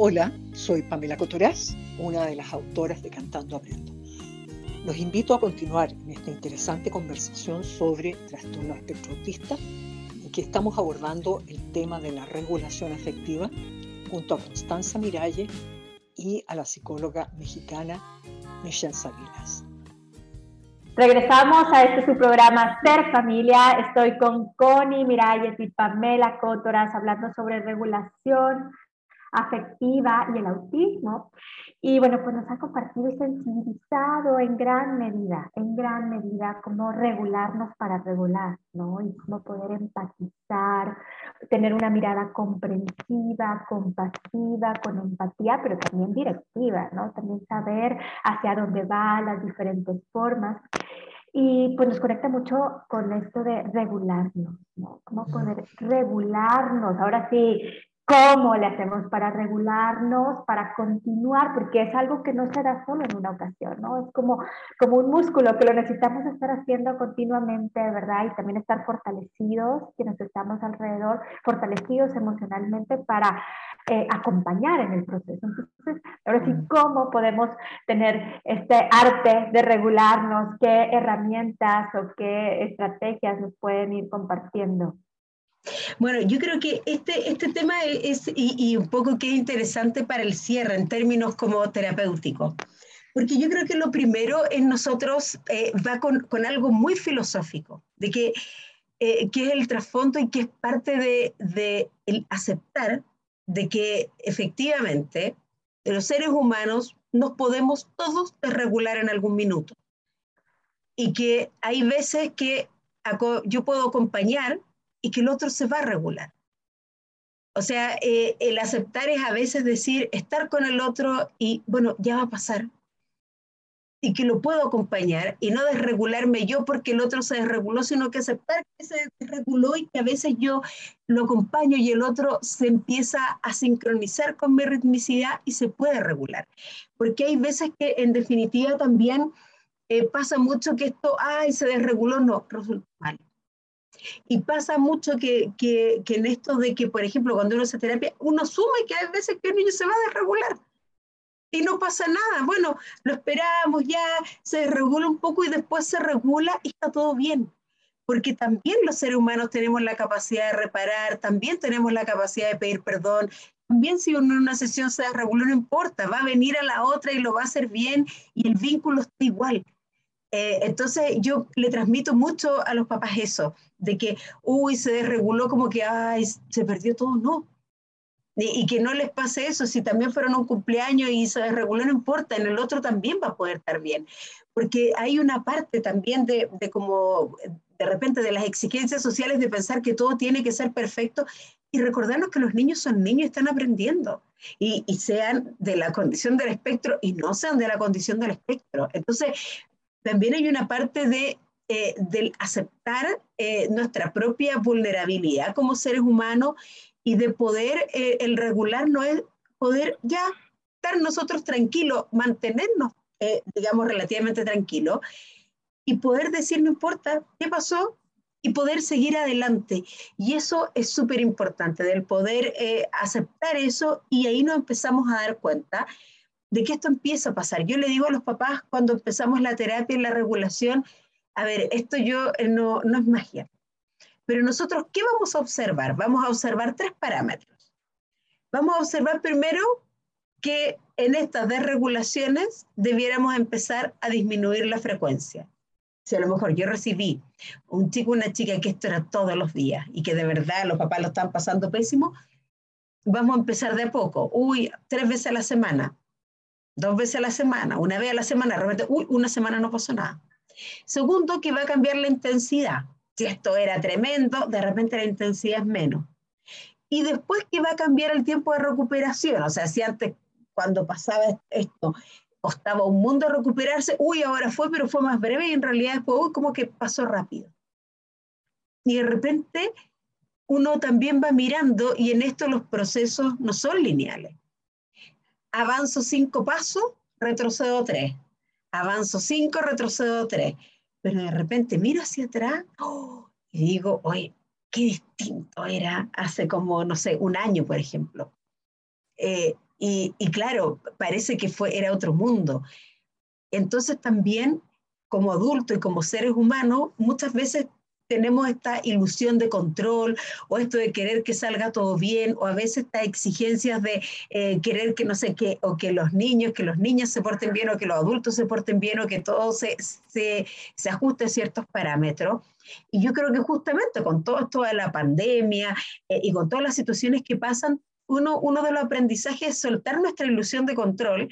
Hola, soy Pamela Cotoraz, una de las autoras de Cantando Aprendo. Los invito a continuar en esta interesante conversación sobre trastorno espectro autista, en que estamos abordando el tema de la regulación afectiva junto a Constanza Miralle y a la psicóloga mexicana Michelle Sabinas. Regresamos a este su programa Ser Familia. Estoy con Connie Miralles y Pamela Cotoras hablando sobre regulación afectiva y el autismo. Y bueno, pues nos ha compartido y sensibilizado en gran medida, en gran medida, cómo regularnos para regular, ¿no? Y cómo poder empatizar, tener una mirada comprensiva, compasiva, con empatía, pero también directiva, ¿no? También saber hacia dónde va, las diferentes formas. Y pues nos conecta mucho con esto de regularnos, ¿no? Cómo poder regularnos. Ahora sí, ¿Cómo le hacemos para regularnos, para continuar? Porque es algo que no se da solo en una ocasión, ¿no? Es como, como un músculo que lo necesitamos estar haciendo continuamente, ¿verdad? Y también estar fortalecidos, quienes estamos alrededor, fortalecidos emocionalmente para eh, acompañar en el proceso. Entonces, ahora sí, ¿cómo podemos tener este arte de regularnos? ¿Qué herramientas o qué estrategias nos pueden ir compartiendo? Bueno, yo creo que este, este tema es, y, un poco que es interesante para el cierre en términos como terapéuticos, porque yo creo que lo primero en nosotros eh, va con, con, algo muy filosófico, de que, eh, que es el trasfondo y que es parte de, de el aceptar de que efectivamente los seres humanos nos podemos todos desregular en algún minuto. Y que hay veces que yo puedo acompañar y que el otro se va a regular. O sea, eh, el aceptar es a veces decir, estar con el otro y, bueno, ya va a pasar. Y que lo puedo acompañar y no desregularme yo porque el otro se desreguló, sino que aceptar que se desreguló y que a veces yo lo acompaño y el otro se empieza a sincronizar con mi ritmicidad y se puede regular. Porque hay veces que en definitiva también eh, pasa mucho que esto, ay, se desreguló, no, resulta mal y pasa mucho que, que, en esto de que, por ejemplo, cuando uno hace terapia, uno asume que hay veces que el niño se va a desregular y no pasa nada. Bueno, lo esperamos, ya se desregula un poco y después se regula y está todo bien. Porque también los seres humanos tenemos la capacidad de reparar, también tenemos la capacidad de pedir perdón. También si uno en una sesión se desregula, no importa, va a venir a la otra y lo va a hacer bien y el vínculo está igual. Eh, entonces yo le transmito mucho a los papás eso, de que, uy, se desreguló como que, ay, se perdió todo, no. Y, que no les pase eso, si también fueron un cumpleaños y se desreguló, no importa, en el otro también va a poder estar bien. Porque hay una parte también de, de como, de repente, de las exigencias sociales de pensar que todo tiene que ser perfecto y recordarnos que los niños son niños están aprendiendo. Y, y, sean de la condición del espectro y no sean de la condición del espectro. Entonces, también hay una parte de, eh, del aceptar eh, nuestra propia vulnerabilidad como seres humanos y de poder, eh, el regular no es poder ya estar nosotros tranquilos, mantenernos, digamos, relativamente tranquilos y poder decir, no importa, ¿qué pasó? Y poder seguir adelante. Y eso es súper importante, del poder aceptar eso y ahí nos empezamos a dar cuenta de que esto empieza a pasar. Yo le digo a los papás cuando empezamos la terapia y la regulación, a ver, esto yo eh, no, no es magia. Pero nosotros, ¿qué vamos a observar? Vamos a observar tres parámetros. Vamos a observar primero que en estas desregulaciones debiéramos empezar a disminuir la frecuencia. Si a lo mejor yo recibí un chico, una chica que esto era todos los días y que de verdad los papás lo están pasando pésimo, vamos a empezar de a poco. Uy, tres veces a la semana dos veces a la semana, una vez a la semana, realmente, uy, una semana no pasó nada. Segundo, que va a cambiar la intensidad. Si esto era tremendo, de repente la intensidad es menos. Y después que va a cambiar el tiempo de recuperación. O sea, si antes, cuando pasaba esto, costaba un mundo recuperarse, uy, ahora fue, pero fue más breve y en realidad después, uy, como que pasó rápido. Y de repente uno también va mirando y en esto los procesos no son lineales avanzo cinco pasos, retrocedo tres. Avanzo cinco, retrocedo tres. Pero de repente miro hacia atrás ¡oh! y digo, oye, qué distinto era hace como, no sé, un año, por ejemplo. Eh, y, y, claro, parece que fue, era otro mundo. Entonces también como adultos y como seres humanos, muchas veces tenemos esta ilusión de control o esto de querer que salga todo bien o a veces estas exigencias de eh, querer que no sé qué o que los niños, que los niños se porten bien o que los adultos se porten bien o que todo se, se, se ajuste a ciertos parámetros. Y yo creo que justamente con todo esto de la pandemia eh, y con todas las situaciones que pasan, uno, uno de los aprendizajes es soltar nuestra ilusión de control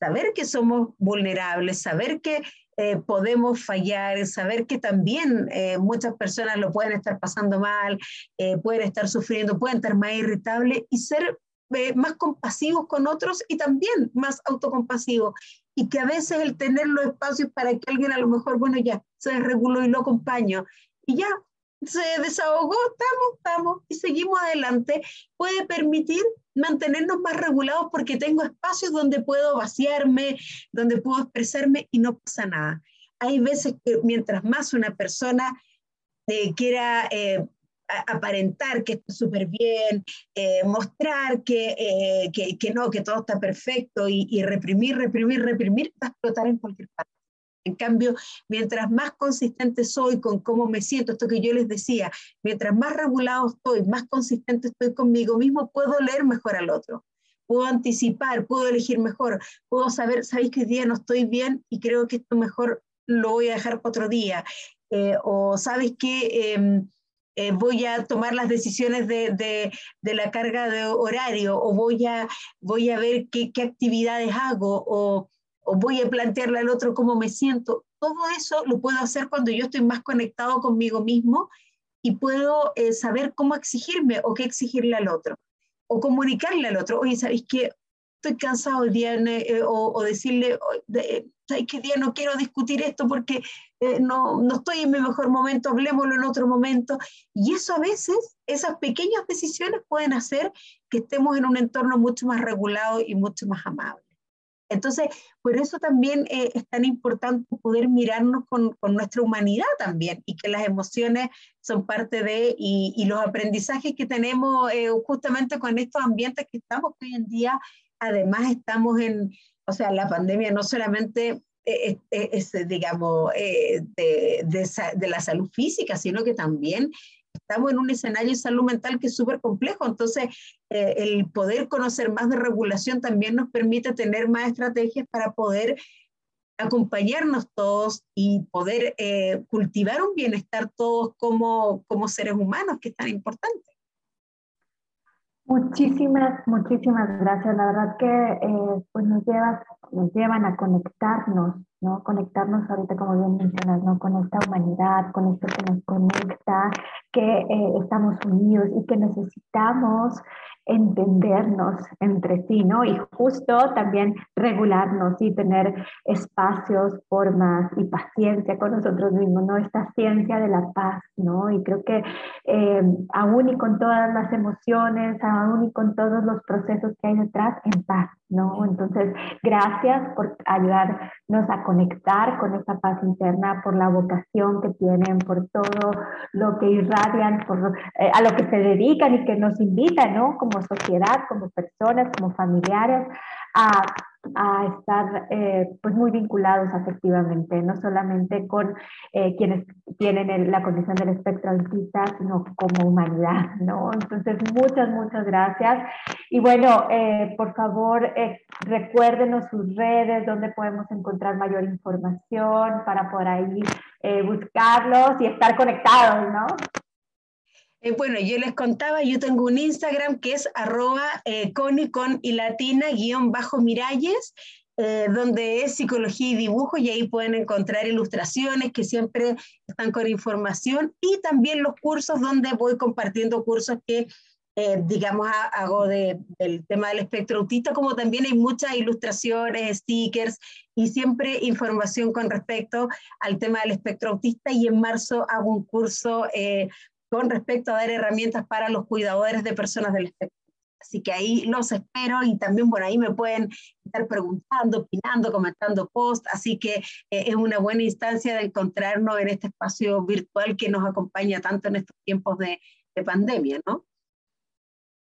saber que somos vulnerables, saber que eh, podemos fallar, saber que también eh, muchas personas lo pueden estar pasando mal, eh, pueden estar sufriendo, pueden estar más irritables y ser más compasivos con otros y también más autocompasivos. Y que a veces el tener los espacios para que alguien a lo mejor, bueno, ya se desreguló y lo acompaño. Y ya, se desahogó, estamos, estamos y seguimos adelante, puede permitir mantenernos más regulados porque tengo espacios donde puedo vaciarme, donde puedo expresarme y no pasa nada. Hay veces que mientras más una persona eh, quiera eh, aparentar que está súper bien, eh, mostrar que, que, que, no, que todo está perfecto y, y reprimir, reprimir, reprimir, va a explotar en cualquier parte. En cambio, mientras más consistente soy con cómo me siento, esto que yo les decía, mientras más regulado estoy, más consistente estoy conmigo mismo, puedo leer mejor al otro, puedo anticipar, puedo elegir mejor, puedo saber, sabéis que hoy día no estoy bien y creo que esto mejor lo voy a dejar para otro día, eh, o sabes que em, eh, voy a tomar las decisiones de, de, la carga de horario, o voy a, voy a ver qué, qué actividades hago, o o voy a plantearle al otro cómo me siento. Todo eso lo puedo hacer cuando yo estoy más conectado conmigo mismo y puedo eh, saber cómo exigirme o qué exigirle al otro. O comunicarle al otro, oye, ¿sabéis qué? Estoy cansado hoy día, eh, o, o, decirle, ¿sabéis qué día no quiero discutir esto porque eh, no, no estoy en mi mejor momento, hablemoslo en otro momento? Y eso a veces, esas pequeñas decisiones pueden hacer que estemos en un entorno mucho más regulado y mucho más amable. Entonces, por eso también eh, es tan importante poder mirarnos con, con, nuestra humanidad también y que las emociones son parte de, y, y los aprendizajes que tenemos eh, justamente con estos ambientes que estamos hoy en día, además estamos en, o sea, la pandemia no solamente es, es, es digamos, eh, de, de, de, la salud física, sino que también estamos en un escenario de salud mental que es súper complejo, entonces eh, el poder conocer más de regulación también nos permite tener más estrategias para poder acompañarnos todos y poder eh, cultivar un bienestar todos como, como seres humanos, que es tan importante. Muchísimas, muchísimas gracias. La verdad que eh, pues nos, llevas, nos llevan a conectarnos, ¿no? Conectarnos ahorita, como bien mencionas, ¿no? Con esta humanidad, con esto que nos conecta, que eh, estamos unidos y que necesitamos entendernos entre sí, ¿no? Y justo también regularnos y tener espacios, formas y paciencia con nosotros mismos, ¿no? Esta ciencia de la paz, ¿no? Y creo que eh, aún y con todas las emociones, aún y con todos los procesos que hay detrás, en paz, ¿no? Entonces, gracias por ayudarnos a conectar con esta paz interna, por la vocación que tienen, por todo lo que irradian, por eh, a lo que se dedican y que nos invitan, ¿no? Como sociedad, como personas, como familiares, a, a estar eh, pues muy vinculados afectivamente, no solamente con eh, quienes tienen la condición del espectro autista, sino como humanidad, ¿no? Entonces, muchas, muchas gracias. Y bueno, eh, por favor, eh, recuérdenos sus redes, donde podemos encontrar mayor información para por ahí buscarlos y estar conectados, ¿no? Eh, bueno, yo les contaba, yo tengo un Instagram que es arroba eh, coni con y latina guion bajo miralles, eh, donde es psicología y dibujo y ahí pueden encontrar ilustraciones que siempre están con información y también los cursos donde voy compartiendo cursos que eh, digamos, hago de, del tema del espectro autista, como también hay muchas ilustraciones, stickers y siempre información con respecto al tema del espectro autista y en marzo hago un curso con respecto a dar herramientas para los cuidadores de personas del espectro. Así que ahí los espero y también por ahí me pueden estar preguntando, opinando, comentando post. Así que eh, es una buena instancia de encontrarnos en este espacio virtual que nos acompaña tanto en estos tiempos de, de pandemia, ¿no?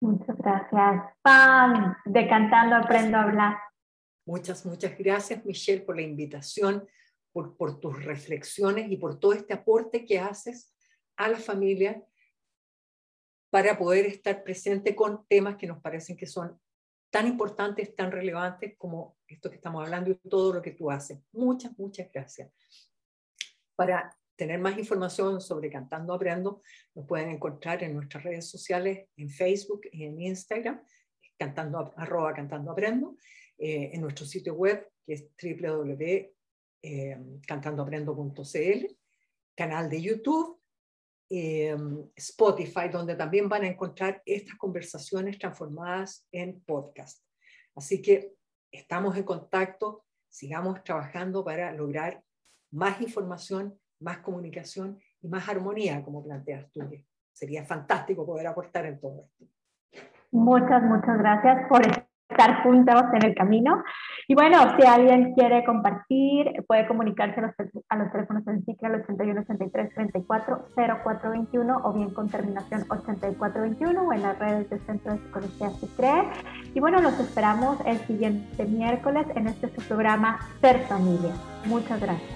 Muchas gracias. Pam, de Cantando Aprendo a Hablar. Muchas, muchas gracias, Michelle, por la invitación, por, por tus reflexiones y por todo este aporte que haces a la familia para poder estar presente con temas que nos parecen que son tan importantes, tan relevantes como esto que estamos hablando y todo lo que tú haces. Muchas, muchas gracias. Para tener más información sobre Cantando Aprendo, nos pueden encontrar en nuestras redes sociales, en Facebook y en Instagram, cantando, arroba Cantando Aprendo, eh, en nuestro sitio web, que es www.cantandoaprendo.cl, eh, canal de YouTube, eh, Spotify, donde también van a encontrar estas conversaciones transformadas en podcast. Así que estamos en contacto, sigamos trabajando para lograr más información más comunicación y más armonía, como planteas tú. Sería fantástico poder aportar en todo esto. Muchas, muchas gracias por estar juntos en el camino. Y bueno, si alguien quiere compartir, puede comunicarse a los, a los teléfonos en ciclo al 81 83 34 0421 o bien con terminación 8421 o en las redes del Centro de Psicología CICRE. Y bueno, los esperamos el siguiente miércoles en este su programa Ser Familia. Muchas gracias.